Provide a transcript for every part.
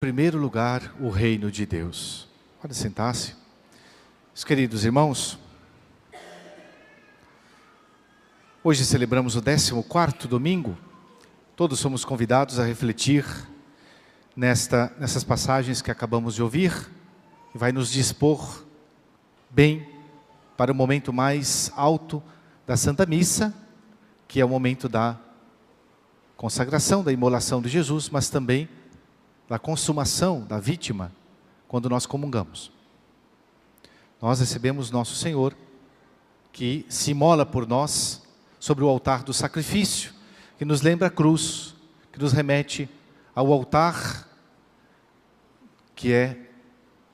primeiro lugar o reino de Deus. Pode sentar-se. Queridos irmãos, hoje celebramos o 14 domingo. Todos somos convidados a refletir nesta, nessas passagens que acabamos de ouvir, e vai nos dispor bem para o momento mais alto da Santa Missa, que é o momento da consagração, da imolação de Jesus, mas também da consumação da vítima quando nós comungamos. Nós recebemos nosso Senhor, que se imola por nós sobre o altar do sacrifício, que nos lembra a cruz, que nos remete ao altar, que é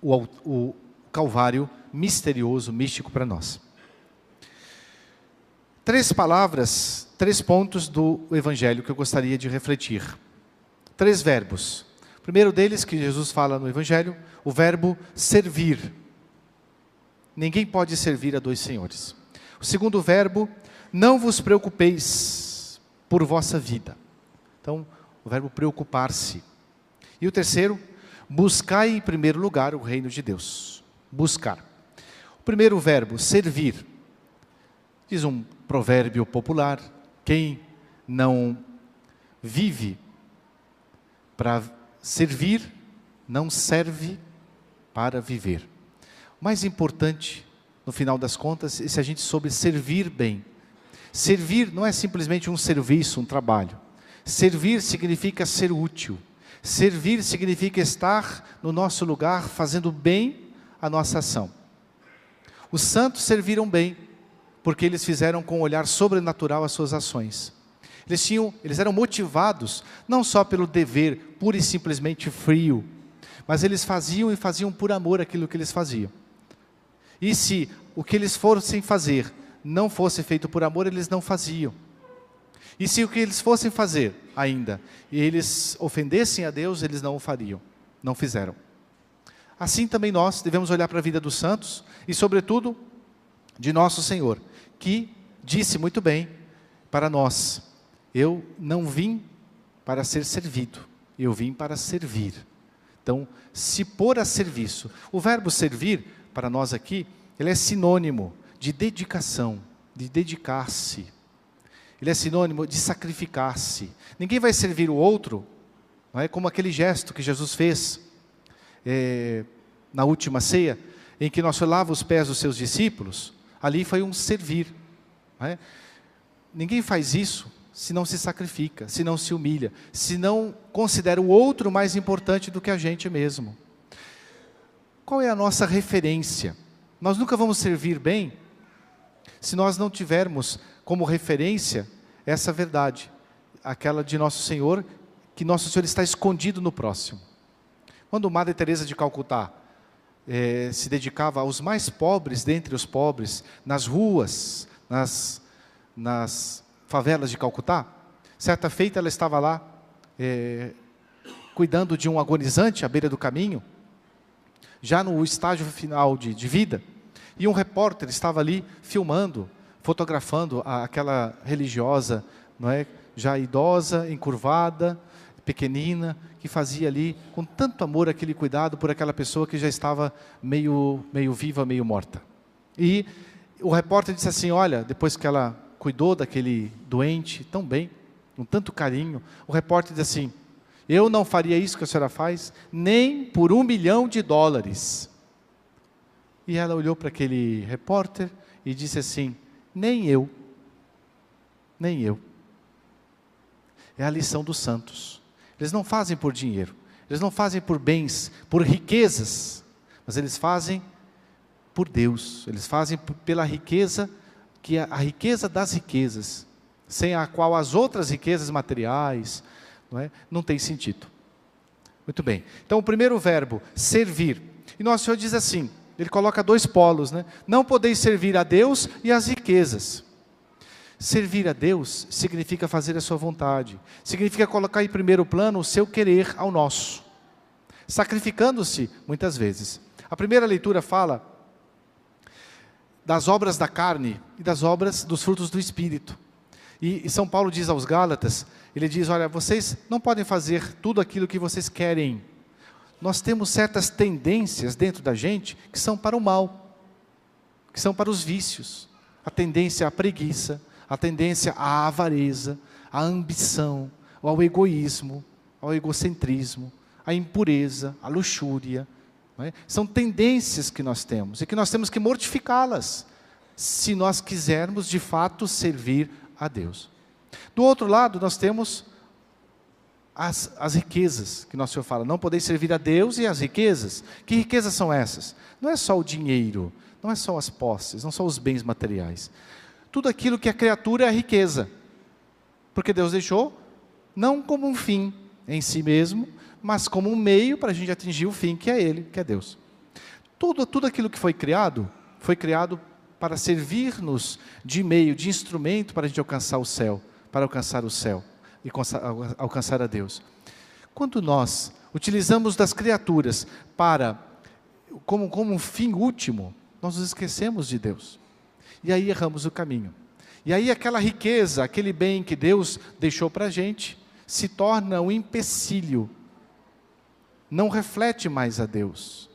o, o Calvário misterioso, místico para nós. Três palavras, três pontos do Evangelho que eu gostaria de refletir. Três verbos primeiro deles, que Jesus fala no Evangelho, o verbo servir. Ninguém pode servir a dois senhores. O segundo verbo, não vos preocupeis por vossa vida. Então, o verbo preocupar-se. E o terceiro, buscai em primeiro lugar o reino de Deus. Buscar. O primeiro verbo, servir. Diz um provérbio popular: quem não vive para Servir não serve para viver. O mais importante, no final das contas, é se a gente soube servir bem. Servir não é simplesmente um serviço, um trabalho. Servir significa ser útil. Servir significa estar no nosso lugar fazendo bem a nossa ação. Os santos serviram bem, porque eles fizeram com um olhar sobrenatural as suas ações. Eles, tinham, eles eram motivados não só pelo dever pura e simplesmente frio, mas eles faziam e faziam por amor aquilo que eles faziam. E se o que eles fossem fazer não fosse feito por amor, eles não faziam. E se o que eles fossem fazer ainda, e eles ofendessem a Deus, eles não o fariam, não fizeram. Assim também nós devemos olhar para a vida dos santos e, sobretudo, de nosso Senhor, que disse muito bem para nós: eu não vim para ser servido, eu vim para servir. Então, se pôr a serviço. O verbo servir, para nós aqui, ele é sinônimo de dedicação, de dedicar-se. Ele é sinônimo de sacrificar-se. Ninguém vai servir o outro, não é como aquele gesto que Jesus fez é, na última ceia, em que nós lava os pés dos seus discípulos. Ali foi um servir. É? Ninguém faz isso se não se sacrifica, se não se humilha, se não considera o outro mais importante do que a gente mesmo. Qual é a nossa referência? Nós nunca vamos servir bem se nós não tivermos como referência essa verdade, aquela de nosso Senhor, que nosso Senhor está escondido no próximo. Quando Madre Teresa de Calcutá eh, se dedicava aos mais pobres dentre os pobres, nas ruas, nas, nas favelas de Calcutá. Certa feita ela estava lá é, cuidando de um agonizante à beira do caminho, já no estágio final de, de vida, e um repórter estava ali filmando, fotografando a, aquela religiosa, não é, já idosa, encurvada, pequenina, que fazia ali com tanto amor aquele cuidado por aquela pessoa que já estava meio, meio viva, meio morta. E o repórter disse assim: Olha, depois que ela cuidou daquele doente tão bem, com tanto carinho. O repórter diz assim: Eu não faria isso que a senhora faz, nem por um milhão de dólares. E ela olhou para aquele repórter e disse assim: Nem eu, nem eu. É a lição dos santos. Eles não fazem por dinheiro, eles não fazem por bens, por riquezas, mas eles fazem por Deus, eles fazem pela riqueza que a, riqueza das riquezas, sem a qual as outras riquezas materiais não, é, não tem sentido. Muito bem. Então, o primeiro verbo, servir. E nosso Senhor diz assim: ele coloca dois polos, né? Não podeis servir a Deus e as riquezas. Servir a Deus significa fazer a sua vontade, significa colocar em primeiro plano o seu querer ao nosso, sacrificando-se muitas vezes. A primeira leitura fala das obras da carne e das obras dos frutos do Espírito. E, e, São Paulo diz aos Gálatas, ele diz, olha, vocês não podem fazer tudo aquilo que vocês querem. nós temos certas tendências dentro da gente que são para o mal, que são para os vícios. A tendência à preguiça, a tendência à avareza, à ambição, ao egoísmo, ao egocentrismo, à impureza, à luxúria. É? São tendências que nós temos e que nós temos que mortificá-las, se nós quisermos de fato servir a Deus. Do outro lado, nós temos as, as riquezas, que nosso Senhor fala, não podeis servir a Deus e as riquezas. Que riquezas são essas? Não é só o dinheiro, não é só as posses, não são os bens materiais. Tudo aquilo que a criatura é riqueza. Porque Deus deixou não como um fim em si mesmo, mas como um meio para a gente atingir o fim que é Ele, que é Deus. Tudo, tudo aquilo que foi criado, foi criado para servir-nos de meio, de instrumento para a gente alcançar o céu, para alcançar o céu e alcançar a Deus. Quando nós utilizamos das criaturas para como, como um fim último, nós nos esquecemos de Deus. E aí erramos o caminho. E aí aquela riqueza, aquele bem que Deus deixou para a gente, se torna um empecilho. Não reflete mais a Deus.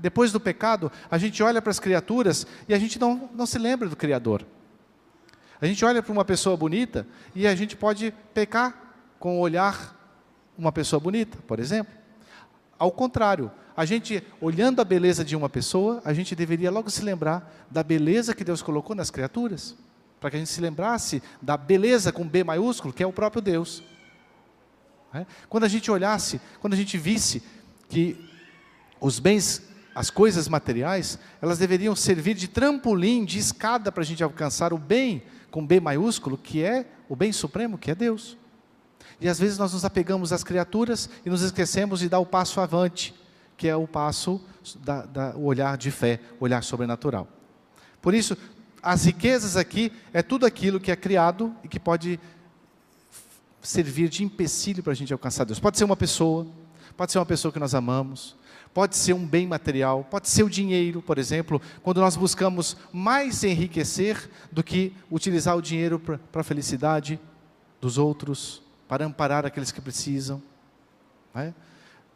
Depois do pecado, a gente olha para as criaturas e a gente não, não se lembra do Criador. A gente olha para uma pessoa bonita e a gente pode pecar com o olhar uma pessoa bonita, por exemplo. Ao contrário, a gente olhando a beleza de uma pessoa, a gente deveria logo se lembrar da beleza que Deus colocou nas criaturas, para que a gente se lembrasse da beleza com B maiúsculo, que é o próprio Deus. É? Quando a gente olhasse, quando a gente visse que os bens, as coisas materiais, elas deveriam servir de trampolim, de escada para a gente alcançar o bem com B maiúsculo, que é o bem supremo, que é Deus. E às vezes nós nos apegamos às criaturas e nos esquecemos de dar o passo avante, que é o passo, da, da, o olhar de fé, o olhar sobrenatural. Por isso, as riquezas aqui é tudo aquilo que é criado e que pode servir de empecilho para a gente alcançar Deus. Pode ser uma pessoa, pode ser uma pessoa que nós amamos, pode ser um bem material, pode ser o dinheiro, por exemplo, quando nós buscamos mais enriquecer do que utilizar o dinheiro para a felicidade dos outros, para amparar aqueles que precisam. É?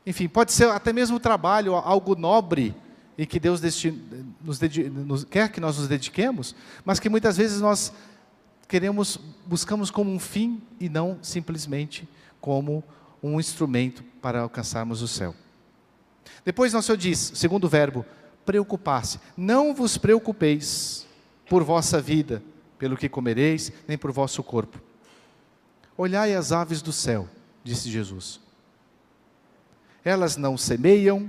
Enfim, pode ser até mesmo o trabalho, algo nobre, e que Deus nos, quer que nós nos dediquemos, mas que muitas vezes nós queremos, buscamos como um fim e não simplesmente como um instrumento para alcançarmos o céu. Depois nosso Senhor diz, segundo verbo, preocupar-se. Não vos preocupeis por vossa vida, pelo que comereis, nem por vosso corpo. Olhai as aves do céu, disse Jesus. Elas não semeiam,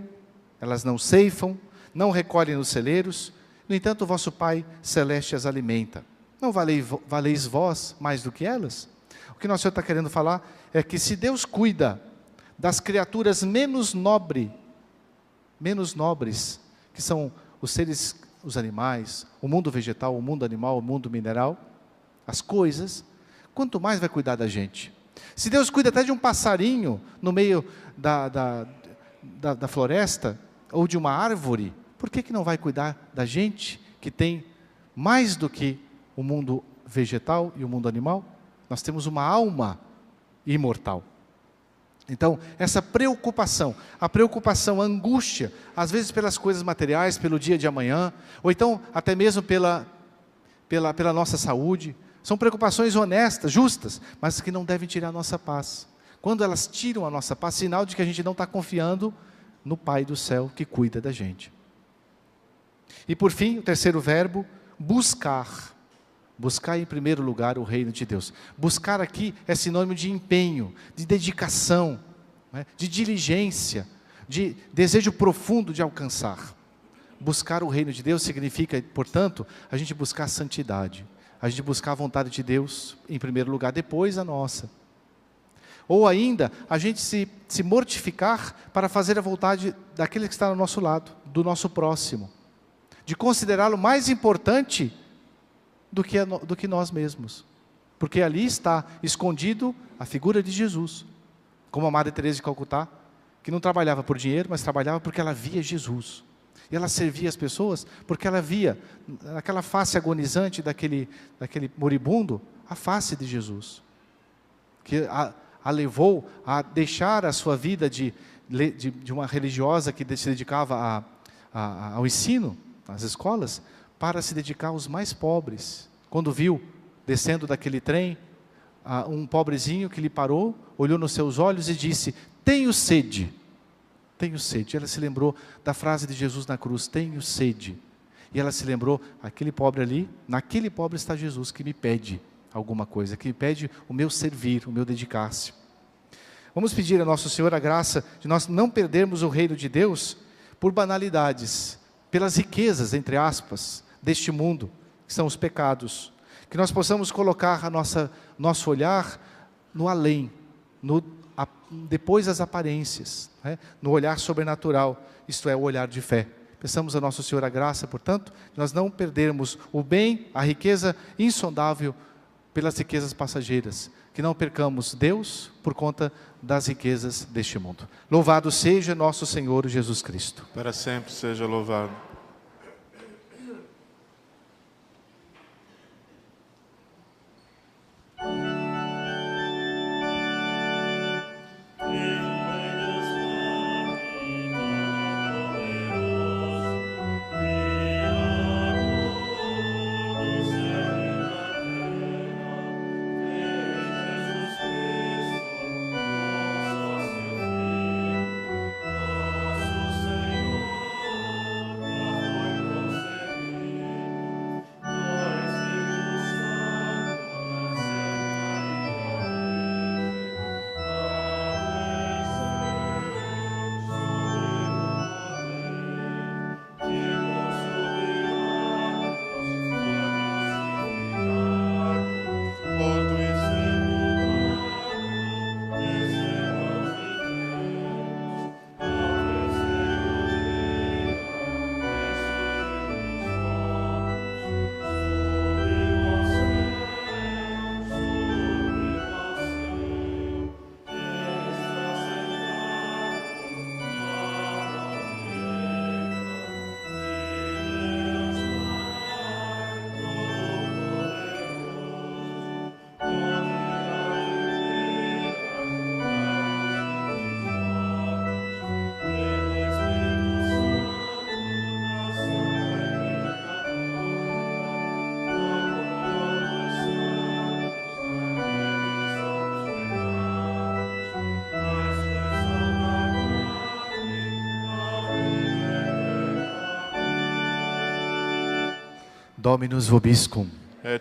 elas não ceifam, não recolhem nos celeiros, no entanto, vosso Pai celeste as alimenta. Não valeis vós mais do que elas? O que nosso Senhor está querendo falar é que se Deus cuida das criaturas menos nobres menos nobres, que são os seres, os animais, o mundo vegetal, o mundo animal, o mundo mineral, as coisas, quanto mais vai cuidar da gente. Se Deus cuida até de um passarinho no meio da, da, da, da floresta, ou de uma árvore, por que, que não vai cuidar da gente que tem mais do que o mundo vegetal e o mundo animal? Nós temos uma alma imortal. Então, essa preocupação, a preocupação, a angústia, às vezes pelas coisas materiais, pelo dia de amanhã, ou então até mesmo pela, pela, pela nossa saúde, são preocupações honestas, justas, mas que não devem tirar a nossa paz. Quando elas tiram a nossa paz, sinal de que a gente não está confiando no Pai do céu que cuida da gente. E por fim, o terceiro verbo, buscar. Buscar em primeiro lugar o reino de Deus. Buscar aqui é sinônimo de empenho, de dedicação, né? de diligência, de desejo profundo de alcançar. Buscar o reino de Deus significa, portanto, a gente buscar a santidade, a gente buscar a vontade de Deus em primeiro lugar, depois a nossa. Ou ainda, a gente se, se mortificar para fazer a vontade daquele que está ao nosso lado, do nosso próximo, de considerá-lo mais importante do que, do que nós mesmos. Porque ali está escondido a figura de Jesus. Como a Madre Teresa de Calcutá, que não trabalhava por dinheiro, mas trabalhava porque ela via Jesus. E ela servia as pessoas porque ela via naquela face agonizante daquele, daquele moribundo a face de Jesus. Que a, a levou a deixar a sua vida de, de, de uma religiosa que se dedicava a, a, ao ensino, às escolas, para se dedicar aos mais pobres. Quando viu, descendo daquele trem, um pobrezinho que lhe parou, olhou nos seus olhos e disse: Tenho sede. Tenho sede. Ela se lembrou da frase de Jesus na cruz: Tenho sede. E ela se lembrou: aquele pobre ali, naquele pobre está Jesus que me pede alguma coisa, que me pede o meu servir, o meu dedicar-se. Vamos pedir a Nosso Senhor a graça de nós não perdermos o reino de Deus por banalidades, pelas riquezas, entre aspas, deste mundo, que são os pecados. Que nós possamos colocar a nossa, nosso olhar no além, no, a, depois das aparências, né? no olhar sobrenatural, isto é, o olhar de fé. Peçamos a Nosso Senhor a graça, portanto, de nós não perdermos o bem, a riqueza insondável pelas riquezas passageiras, que não percamos Deus por conta das riquezas deste mundo. Louvado seja nosso Senhor Jesus Cristo. Para sempre seja louvado. Dominus vobiscum. Et